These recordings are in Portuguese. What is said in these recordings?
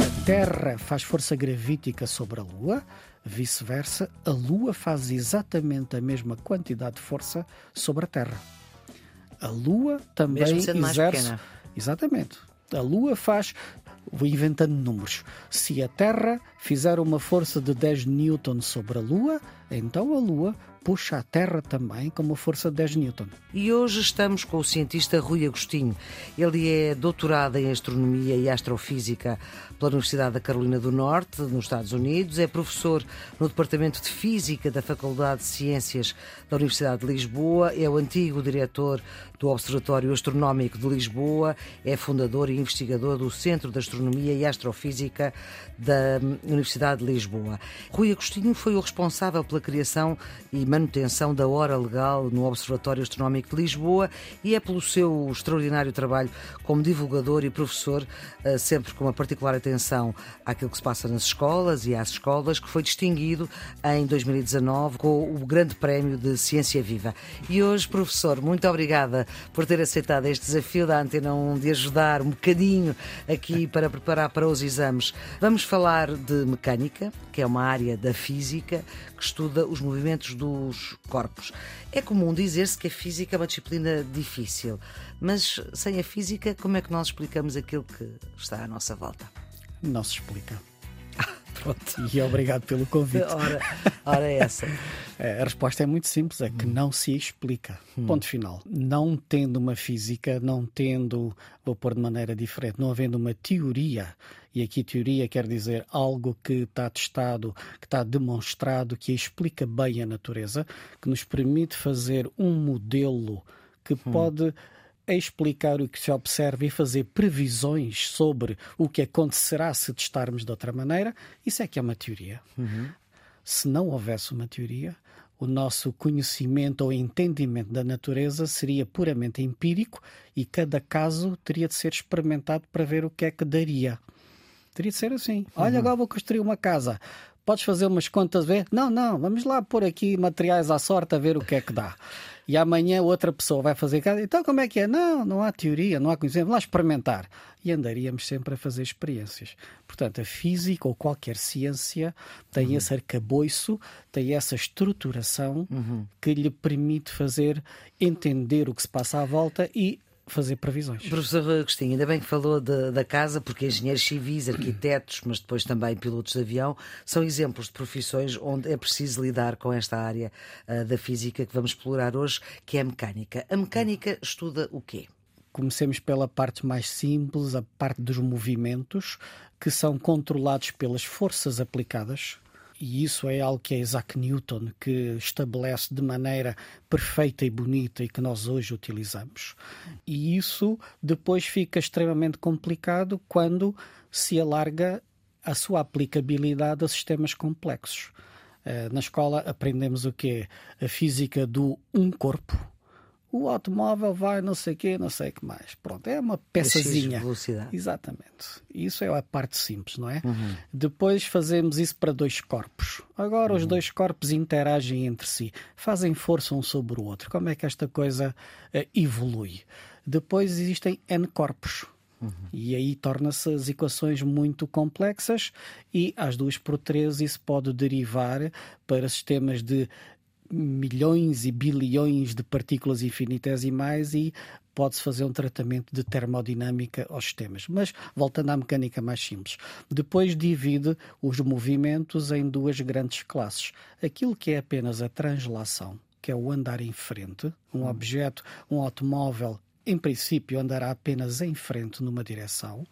A Terra faz força gravítica sobre a Lua, vice-versa, a Lua faz exatamente a mesma quantidade de força sobre a Terra. A Lua também Mesmo sendo mais exerce. pequena. Exatamente. A Lua faz. Vou inventando números. Se a Terra fizer uma força de 10 newton sobre a Lua, então a Lua puxa a Terra também com uma força de 10 newton. E hoje estamos com o cientista Rui Agostinho. Ele é doutorado em Astronomia e Astrofísica pela Universidade da Carolina do Norte, nos Estados Unidos. É professor no Departamento de Física da Faculdade de Ciências da Universidade de Lisboa. É o antigo diretor do Observatório Astronómico de Lisboa. É fundador e investigador do Centro de Astronomia e Astrofísica da Universidade de Lisboa. Rui Agostinho foi o responsável pela criação e manutenção da hora legal no Observatório Astronómico de Lisboa e é pelo seu extraordinário trabalho como divulgador e professor, eh, sempre com uma particular atenção àquilo que se passa nas escolas e às escolas, que foi distinguido em 2019 com o Grande Prémio de Ciência Viva. E hoje, professor, muito obrigada por ter aceitado este desafio da Antena 1 de ajudar um bocadinho aqui para preparar para os exames. Vamos falar de mecânica, que é uma área da física que estuda os movimentos corpos. É comum dizer-se que a física é uma disciplina difícil, mas sem a física, como é que nós explicamos aquilo que está à nossa volta? Não se explica. Pronto. E obrigado pelo convite. Ora, ora é essa. É, A resposta é muito simples, é que não se explica. Ponto final. Não tendo uma física, não tendo, vou pôr de maneira diferente, não havendo uma teoria, e aqui teoria quer dizer algo que está testado, que está demonstrado, que explica bem a natureza, que nos permite fazer um modelo que pode explicar o que se observa e fazer previsões sobre o que acontecerá se testarmos de outra maneira, isso é que é uma teoria. Se não houvesse uma teoria, o nosso conhecimento ou entendimento da natureza seria puramente empírico e cada caso teria de ser experimentado para ver o que é que daria. Teria de ser assim. Olha, agora vou construir uma casa. Podes fazer umas contas, ver? Não, não, vamos lá pôr aqui materiais à sorte a ver o que é que dá. E amanhã outra pessoa vai fazer casa. Então como é que é? Não, não há teoria, não há conhecimento. Vamos lá experimentar. E andaríamos sempre a fazer experiências. Portanto, a física ou qualquer ciência tem esse arcabouço, tem essa estruturação que lhe permite fazer entender o que se passa à volta e fazer previsões. Professor Agostinho, ainda bem que falou de- da casa, porque engenheiros civis, arquitetos, mas depois também pilotos de avião, são exemplos de profissões onde é preciso lidar com esta área ah, da física que vamos explorar hoje, que é a mecânica. A mecânica estuda o quê? Comecemos pela parte mais simples, a parte dos movimentos, que são controlados pelas forças aplicadas. E isso é algo que é Isaac Newton que estabelece de maneira perfeita e bonita e que nós hoje utilizamos. E isso depois fica extremamente complicado quando se alarga a sua aplicabilidade a sistemas complexos. Eh, Na escola aprendemos o quê? A física do um corpo. O automóvel vai não sei o quê, não sei o que mais. Pronto, é uma peçazinha. X velocidade. Exatamente. Isso é a parte simples, não é? Depois fazemos isso para dois corpos. Agora os dois corpos interagem entre si, fazem força um sobre o outro. Como é que esta coisa eh, evolui? Depois existem N corpos. E aí torna-se as equações muito complexas e às duas por três isso pode derivar para sistemas de milhões e bilhões de partículas infinitesimais e pode-se fazer um tratamento de termodinâmica aos sistemas. Mas, voltando à mecânica mais simples, depois divide os movimentos em duas grandes classes. Aquilo que é apenas a translação, que é o andar em frente, um objeto, um automóvel, em princípio andará apenas em frente numa direção.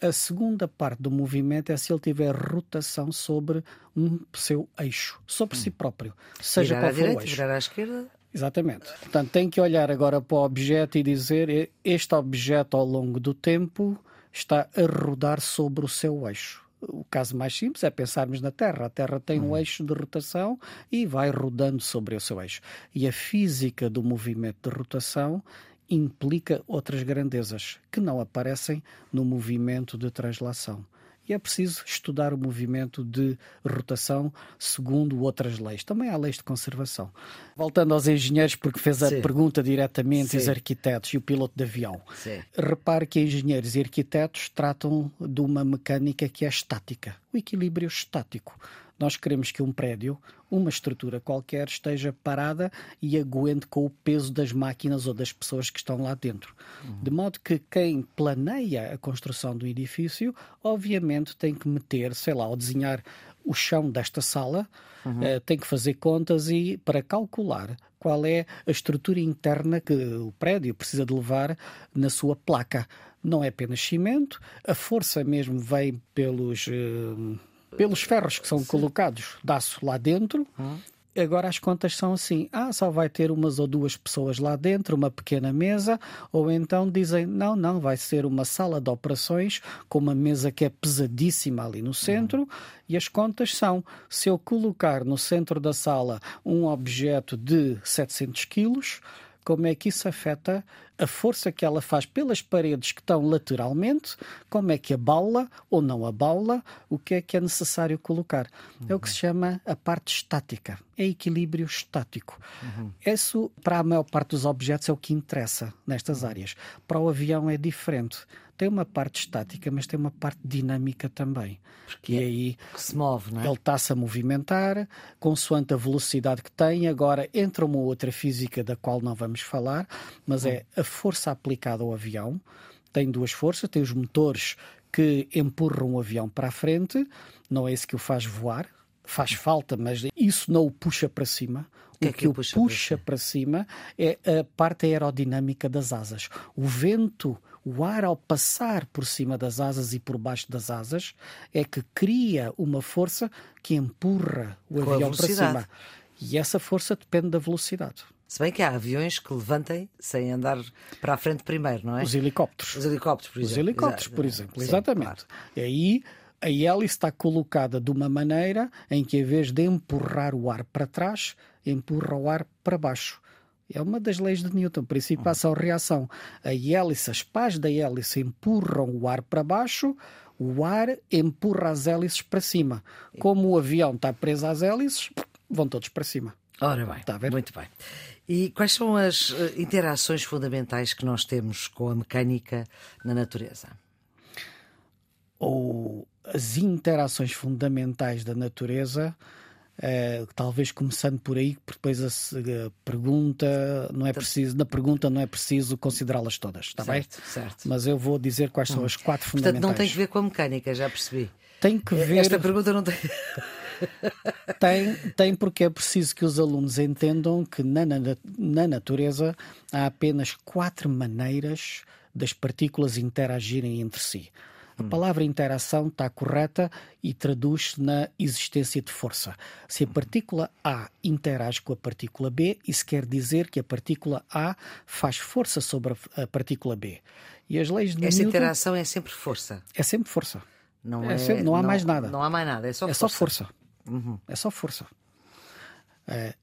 A segunda parte do movimento é se ele tiver rotação sobre um seu eixo, sobre si próprio, seja virar qual à for o direita, eixo. virar à esquerda. Exatamente. Portanto, tem que olhar agora para o objeto e dizer "E- este objeto ao longo do tempo está a rodar sobre o seu eixo. O caso mais simples é pensarmos na Terra. A Terra tem um eixo de rotação e vai rodando sobre o seu eixo. E a física do movimento de rotação implica outras grandezas que não aparecem no movimento de translação. E é preciso estudar o movimento de rotação segundo outras leis. Também há leis de conservação. Voltando aos engenheiros, porque fez a Sim. pergunta diretamente, Sim. os arquitetos e o piloto de avião. Sim. Repare que engenheiros e arquitetos tratam de uma mecânica que é estática, o equilíbrio estático. Nós queremos que um prédio, uma estrutura qualquer, esteja parada e aguente com o peso das máquinas ou das pessoas que estão lá dentro. Uhum. De modo que quem planeia a construção do edifício, obviamente tem que meter, sei lá, ao desenhar o chão desta sala, uhum. uh, tem que fazer contas e para calcular qual é a estrutura interna que o prédio precisa de levar na sua placa. Não é apenas cimento, a força mesmo vem pelos. Uh, pelos ferros que são Sim. colocados de aço lá dentro. Hum. Agora as contas são assim: ah, só vai ter umas ou duas pessoas lá dentro, uma pequena mesa, ou então dizem: não, não, vai ser uma sala de operações com uma mesa que é pesadíssima ali no centro. Uhum. E as contas são: se eu colocar no centro da sala um objeto de 700 quilos, como é que isso afeta a força que ela faz pelas paredes que estão lateralmente, como é que abala ou não abala, o que é que é necessário colocar. Uhum. É o que se chama a parte estática, é equilíbrio estático. Uhum. Isso, para a maior parte dos objetos, é o que interessa nestas uhum. áreas. Para o avião é diferente tem uma parte estática, mas tem uma parte dinâmica também. Porque e é aí que se move, não é? Ele está-se a movimentar, consoante a velocidade que tem. Agora entra uma outra física da qual não vamos falar, mas é a força aplicada ao avião. Tem duas forças, tem os motores que empurram o avião para a frente, não é isso que o faz voar, faz falta, mas isso não o puxa para cima. O que, é que, o puxa, puxa para cima é a parte aerodinâmica das asas. O vento o ar, ao passar por cima das asas e por baixo das asas, é que cria uma força que empurra o Com avião para cima. E essa força depende da velocidade. Se bem que há aviões que levantem sem andar para a frente primeiro, não é? Os helicópteros. Os helicópteros, por exemplo. Os helicópteros, por exemplo, Sim, exatamente. Claro. E aí a hélice está colocada de uma maneira em que, em vez de empurrar o ar para trás, empurra o ar para baixo. É uma das leis de Newton, princípio ação-reação. A hélice, as pás da hélice empurram o ar para baixo, o ar empurra as hélices para cima. Como o avião está preso às hélices, vão todos para cima. Ora bem, está muito bem. E quais são as eh, interações fundamentais que nós temos com a mecânica na natureza? Ou as interações fundamentais da natureza Uh, talvez começando por aí, porque depois a, pergunta não é então, preciso, na pergunta não é preciso considerá-las todas, está certo, bem? Certo. Mas eu vou dizer quais são hum. as quatro Portanto, fundamentais. não tem que ver com a mecânica, já percebi. Tem que ver. Esta pergunta não tem. tem, tem porque é preciso que os alunos entendam que na, na, na natureza há apenas quatro maneiras das partículas interagirem entre si. A hum. palavra interação está correta e traduz-se na existência de força. Se a partícula A interage com a partícula B, isso quer dizer que a partícula A faz força sobre a partícula B. E as leis de Esta Newton... interação é sempre força. É sempre força. Não, é, é sempre, não há não, mais nada. Não há mais nada, é só é força. Só força. Uhum. É só força. É,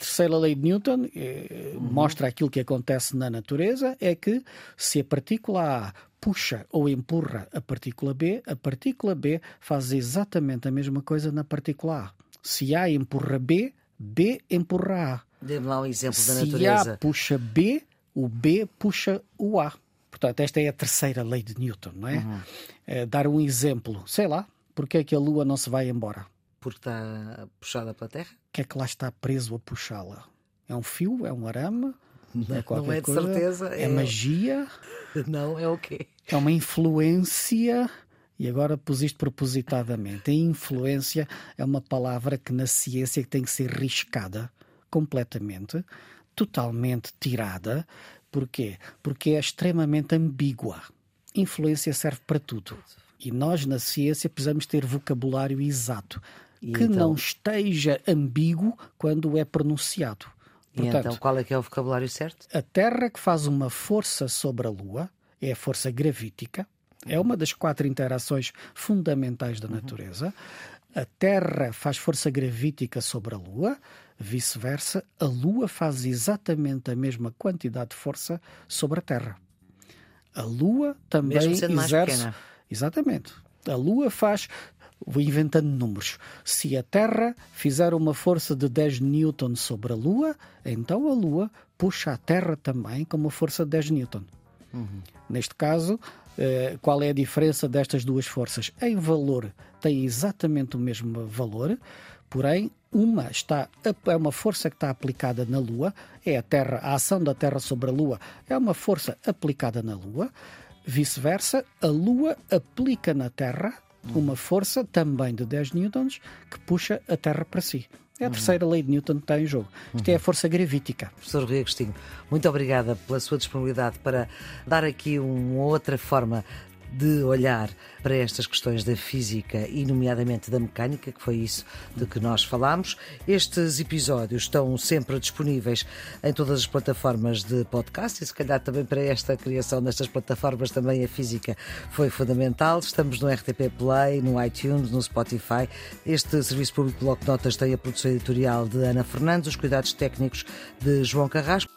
terceira lei de Newton eh, uhum. mostra aquilo que acontece na natureza: é que se a partícula A puxa ou empurra a partícula B, a partícula B faz exatamente a mesma coisa na partícula A. Se A empurra B, B empurra A. Dê-me lá um exemplo da natureza. Se A puxa B, o B puxa o A. Portanto, esta é a terceira lei de Newton, não é? Uhum. é dar um exemplo. Sei lá, porque é que a Lua não se vai embora? Porque está puxada pela Terra? O que é que lá está preso a puxá-la? É um fio? É um arame? É não é de coisa? certeza. É, é magia? Não, é o quê? É uma influência. E agora pus isto propositadamente. A influência é uma palavra que na ciência tem que ser riscada completamente, totalmente tirada. Porquê? Porque é extremamente ambígua. Influência serve para tudo. E nós, na ciência, precisamos ter vocabulário exato, e que então... não esteja ambíguo quando é pronunciado. Portanto, e então qual é que é o vocabulário certo? A Terra que faz uma força sobre a Lua é a força gravítica, é uma das quatro interações fundamentais da natureza. A Terra faz força gravítica sobre a Lua, vice-versa, a Lua faz exatamente a mesma quantidade de força sobre a Terra. A Lua também exerce. Mais Exatamente. A Lua faz vou inventando números. Se a Terra fizer uma força de 10 newton sobre a Lua, então a Lua puxa a Terra também com uma força de 10 newton. Uhum. Neste caso, eh, qual é a diferença destas duas forças? Em valor, tem exatamente o mesmo valor, porém, uma está é uma força que está aplicada na Lua, é a Terra, a ação da Terra sobre a Lua é uma força aplicada na Lua. Vice-versa, a Lua aplica na Terra uma força também de 10 newtons que puxa a Terra para si. É a uhum. terceira lei de Newton que está em jogo. Isto uhum. é a força gravítica. Professor Rui Agostinho, muito obrigada pela sua disponibilidade para dar aqui uma outra forma de olhar para estas questões da física e, nomeadamente, da mecânica, que foi isso de que nós falámos. Estes episódios estão sempre disponíveis em todas as plataformas de podcast e, se calhar, também para esta criação destas plataformas, também a física foi fundamental. Estamos no RTP Play, no iTunes, no Spotify. Este Serviço Público Bloco Notas tem a produção editorial de Ana Fernandes, os cuidados técnicos de João Carrasco.